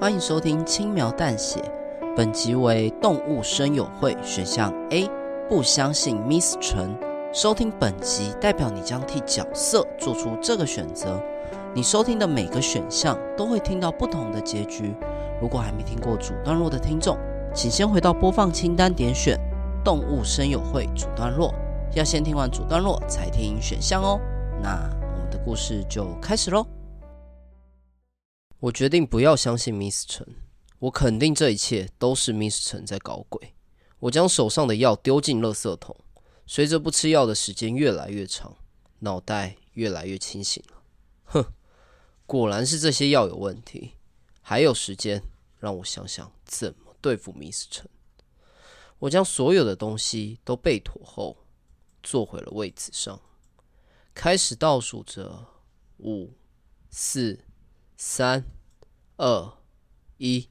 欢迎收听轻描淡写，本集为动物声友会选项 A，不相信 Miss 陈。收听本集代表你将替角色做出这个选择。你收听的每个选项都会听到不同的结局。如果还没听过主段落的听众，请先回到播放清单点选动物声友会主段落，要先听完主段落才听选项哦。那我们的故事就开始喽。我决定不要相信 Miss 陈，我肯定这一切都是 Miss 陈在搞鬼。我将手上的药丢进垃圾桶，随着不吃药的时间越来越长，脑袋越来越清醒了。哼，果然是这些药有问题。还有时间，让我想想怎么对付 Miss 陈。我将所有的东西都备妥后，坐回了位子上，开始倒数着五、四。三、二、一，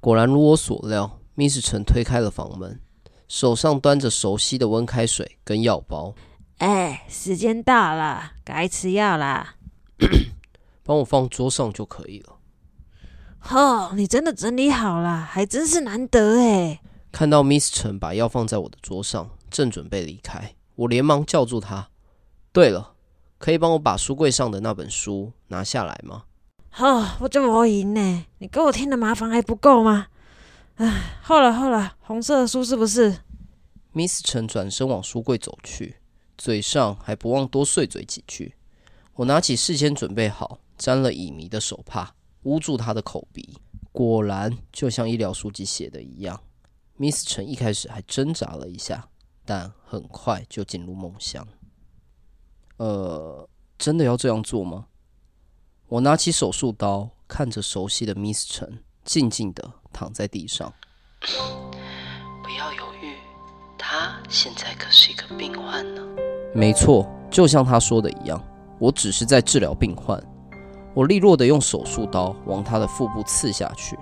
果然如我所料，Miss 陈推开了房门，手上端着熟悉的温开水跟药包。哎，时间到了，该吃药啦。帮我放桌上就可以了。哦，你真的整理好了，还真是难得哎。看到 Miss 陈把药放在我的桌上，正准备离开，我连忙叫住他。对了。可以帮我把书柜上的那本书拿下来吗？好、哦，我就没赢呢。你给我添的麻烦还不够吗？唉，好了好了，红色的书是不是？Miss 陈转身往书柜走去，嘴上还不忘多碎嘴几句。我拿起事先准备好、沾了乙醚的手帕，捂住他的口鼻。果然，就像医疗书籍写的一样，Miss 陈一开始还挣扎了一下，但很快就进入梦乡。呃，真的要这样做吗？我拿起手术刀，看着熟悉的 Miss 陈，静静的躺在地上。不要犹豫，他现在可是一个病患呢。没错，就像他说的一样，我只是在治疗病患。我利落的用手术刀往他的腹部刺下去，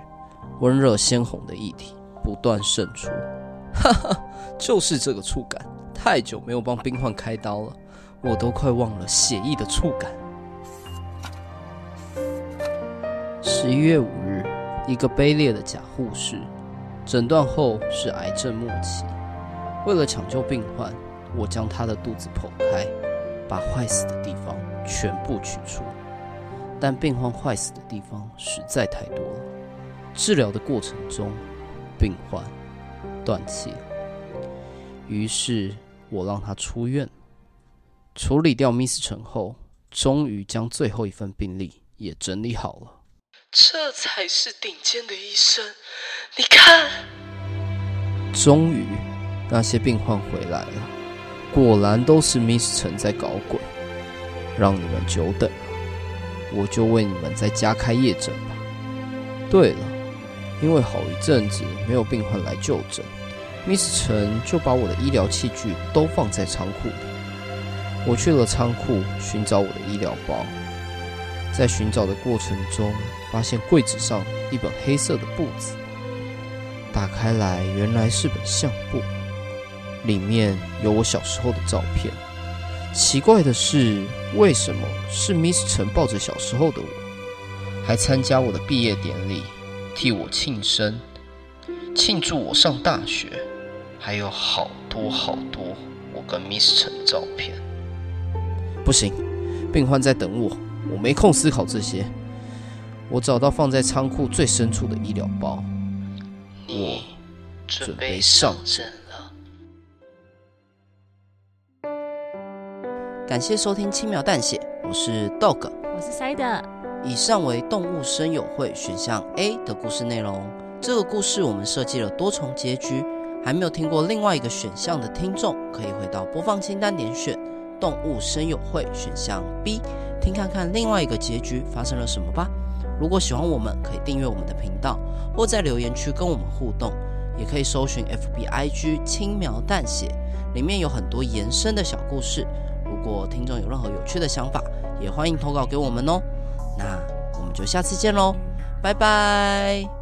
温热鲜红的液体不断渗出。哈哈，就是这个触感，太久没有帮病患开刀了。我都快忘了血液的触感。十一月五日，一个卑劣的假护士，诊断后是癌症末期。为了抢救病患，我将他的肚子剖开，把坏死的地方全部取出。但病患坏死的地方实在太多了。治疗的过程中，病患断气了。于是我让他出院。处理掉 Miss 陈后，终于将最后一份病历也整理好了。这才是顶尖的医生，你看。终于，那些病患回来了，果然都是 Miss 陈在搞鬼，让你们久等了。我就为你们再加开夜诊吧。对了，因为好一阵子没有病患来就诊，Miss 陈就把我的医疗器具都放在仓库里。我去了仓库寻找我的医疗包，在寻找的过程中，发现柜子上一本黑色的簿子，打开来原来是本相簿，里面有我小时候的照片。奇怪的是，为什么是 Miss 陈抱着小时候的我，还参加我的毕业典礼，替我庆生，庆祝我上大学，还有好多好多我跟 Miss 陈的照片。不行，病患在等我，我没空思考这些。我找到放在仓库最深处的医疗包，我准备上阵了。感谢收听轻描淡写，我是 Dog，我是 Side。以上为动物声友会选项 A 的故事内容。这个故事我们设计了多重结局，还没有听过另外一个选项的听众，可以回到播放清单点选。动物声友会选项 B，听看看另外一个结局发生了什么吧。如果喜欢我们，可以订阅我们的频道，或在留言区跟我们互动，也可以搜寻 FBIG 轻描淡写，里面有很多延伸的小故事。如果听众有任何有趣的想法，也欢迎投稿给我们哦。那我们就下次见喽，拜拜。